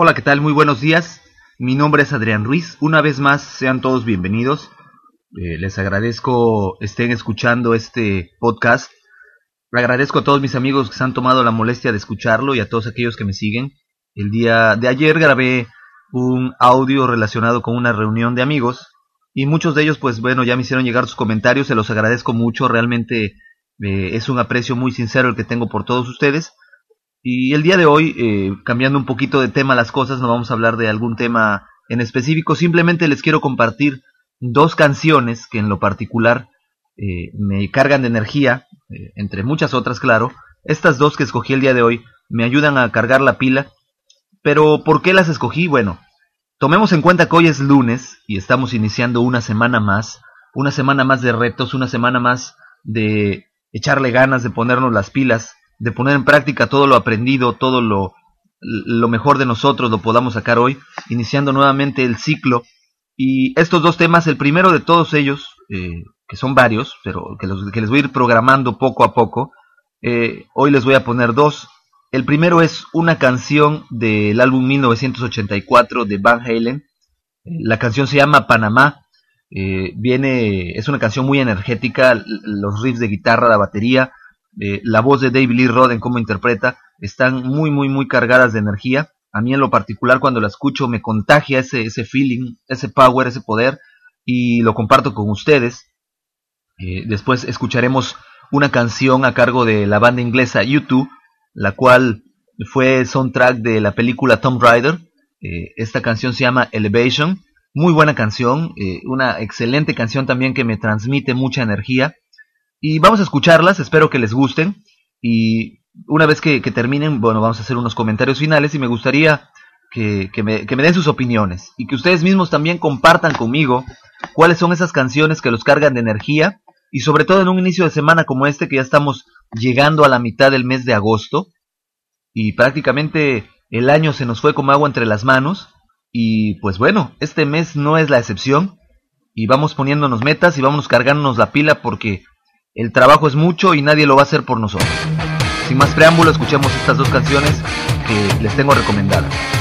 Hola, ¿qué tal? Muy buenos días. Mi nombre es Adrián Ruiz. Una vez más, sean todos bienvenidos. Eh, les agradezco estén escuchando este podcast. Agradezco a todos mis amigos que se han tomado la molestia de escucharlo y a todos aquellos que me siguen. El día de ayer grabé un audio relacionado con una reunión de amigos y muchos de ellos pues bueno ya me hicieron llegar sus comentarios, se los agradezco mucho, realmente eh, es un aprecio muy sincero el que tengo por todos ustedes y el día de hoy, eh, cambiando un poquito de tema las cosas, no vamos a hablar de algún tema en específico, simplemente les quiero compartir dos canciones que en lo particular eh, me cargan de energía, eh, entre muchas otras, claro. Estas dos que escogí el día de hoy me ayudan a cargar la pila. Pero ¿por qué las escogí? Bueno, tomemos en cuenta que hoy es lunes y estamos iniciando una semana más, una semana más de retos, una semana más de echarle ganas, de ponernos las pilas de poner en práctica todo lo aprendido, todo lo, lo mejor de nosotros lo podamos sacar hoy, iniciando nuevamente el ciclo. Y estos dos temas, el primero de todos ellos, eh, que son varios, pero que, los, que, les voy a ir programando poco a poco, eh, hoy les voy a poner dos. El primero es una canción del álbum 1984 de Van Halen. La canción se llama Panamá. Eh, viene, es una canción muy energética, los riffs de guitarra, la batería, eh, la voz de David Lee Roden, como interpreta, están muy, muy, muy cargadas de energía. A mí en lo particular cuando la escucho me contagia ese, ese feeling, ese power, ese poder y lo comparto con ustedes. Eh, después escucharemos una canción a cargo de la banda inglesa U2, la cual fue soundtrack de la película Tomb Raider. Eh, esta canción se llama Elevation, muy buena canción, una excelente canción también que me transmite mucha energía. Y vamos a escucharlas, espero que les gusten. Y una vez que, terminen, bueno, vamos a hacer unos comentarios finales y me gustaría que, me, que me den sus opiniones y que ustedes mismos también compartan conmigo cuáles son esas canciones que los cargan de energía y sobre todo en un inicio de semana como este que ya estamos llegando a la mitad del mes de agosto y prácticamente el año se nos fue como agua entre las manos y pues bueno, este mes no es la excepción y vamos poniéndonos metas y vamos cargándonos la pila porque el trabajo es mucho y nadie lo va a hacer por nosotros. Sin más preámbulo, escuchemos estas dos canciones que les tengo recomendadas.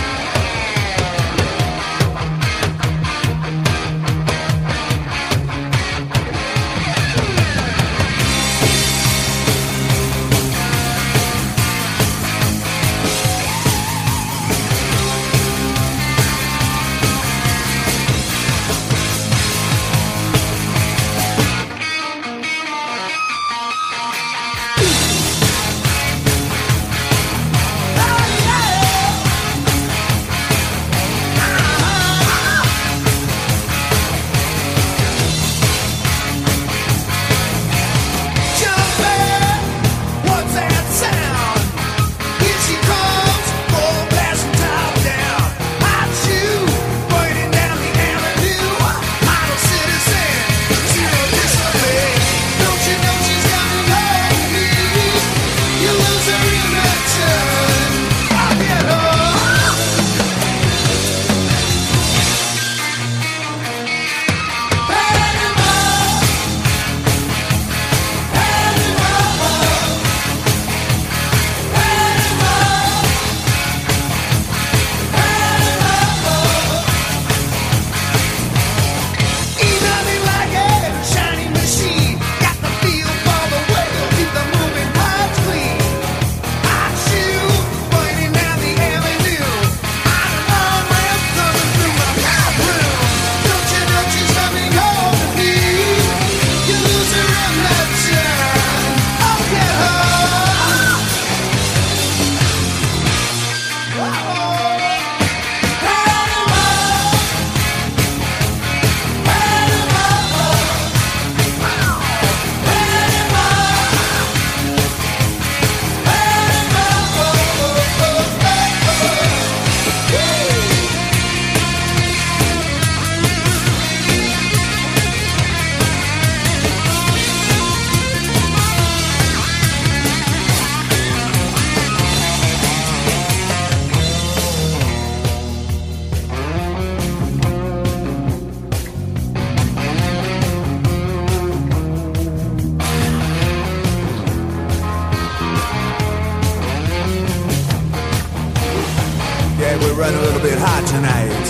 Running a little bit hot tonight.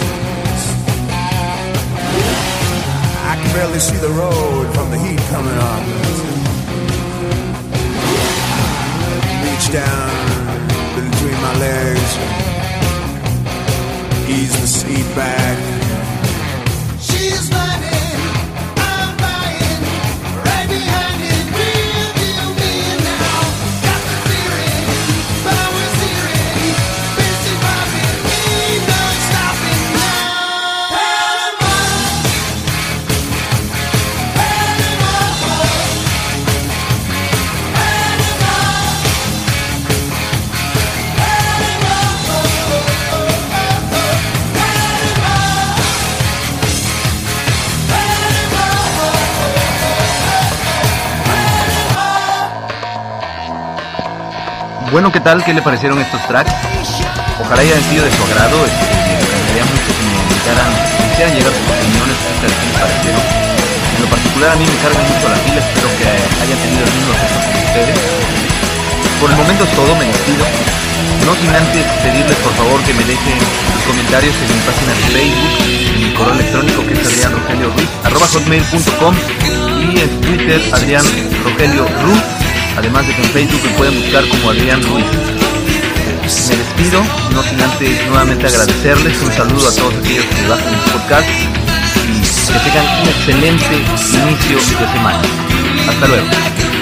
I can barely see the road from the heat coming on. Reach down between my legs, ease the seat back. Bueno, ¿qué tal? ¿Qué le parecieron estos tracks? Ojalá hayan sido de su agrado. Este, me encantaría mucho que me invitaran, me hicieran llegar sus opiniones qué les parecieron. En lo particular a mí me cargan mucho la pila, espero que hayan tenido el mismo efecto con ustedes. Por el momento es todo, me despido. No sin antes pedirles por favor que me dejen sus comentarios en mi página de Facebook, en mi correo electrónico que es Adrián Rogelio Ruiz, arroba hotmail.com y en Twitter Adrián Rogelio Ruiz, además de que en Facebook me pueden buscar como Adrián Ruiz. Me despido, no sin antes nuevamente agradecerles, un saludo a todos aquellos que bajan mis podcast y que tengan un excelente inicio de semana. Hasta luego.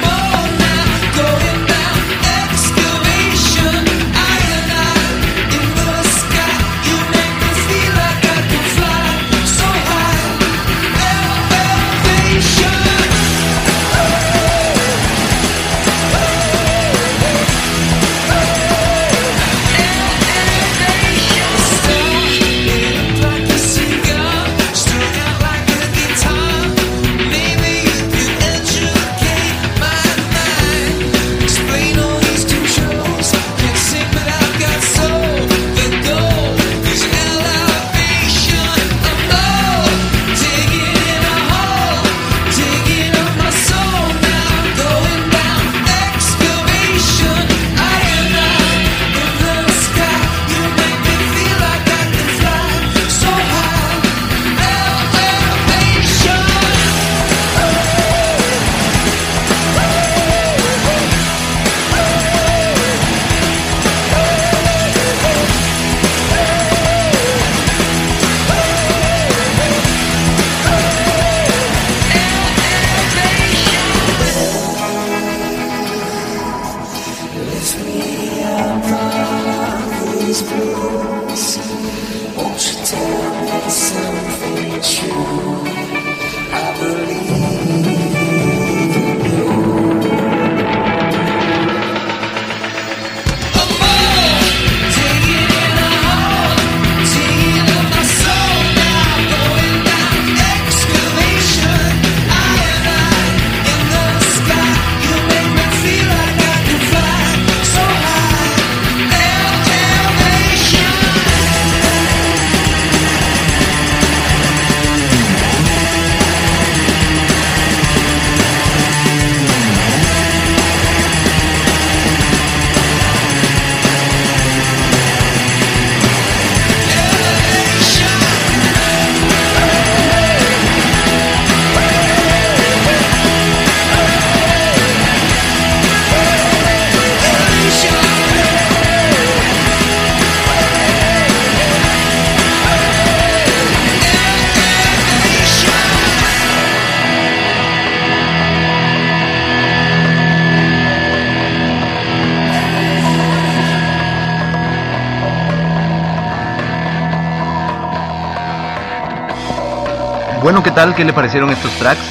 Bueno, ¿qué tal? ¿Qué le parecieron estos tracks?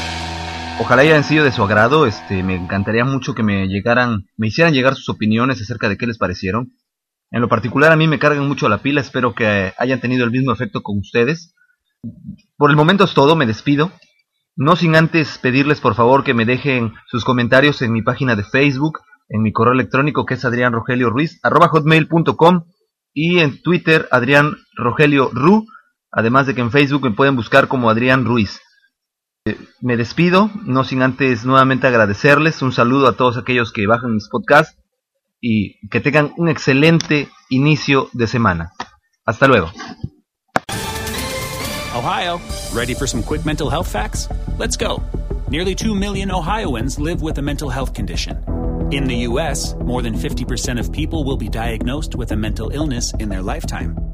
Ojalá hayan sido de su agrado. Este, me encantaría mucho que me llegaran, me hicieran llegar sus opiniones acerca de qué les parecieron. En lo particular a mí me cargan mucho la pila. Espero que hayan tenido el mismo efecto con ustedes. Por el momento es todo. Me despido. No sin antes pedirles por favor que me dejen sus comentarios en mi página de Facebook, en mi correo electrónico que es Adrián Rogelio Ruiz, arroba hotmail.com y en Twitter Adrián Rogelio Ru. Además de que en Facebook me pueden buscar como Adrián Ruiz. Eh, Me despido, no sin antes nuevamente agradecerles. Un saludo a todos aquellos que bajan mis podcasts y que tengan un excelente inicio de semana. Hasta luego. Ohio, ready for some quick mental health facts? Let's go. Nearly 2 million Ohioans live with a mental health condition. In the U.S., more than 50% of people will be diagnosed with a mental illness in their lifetime.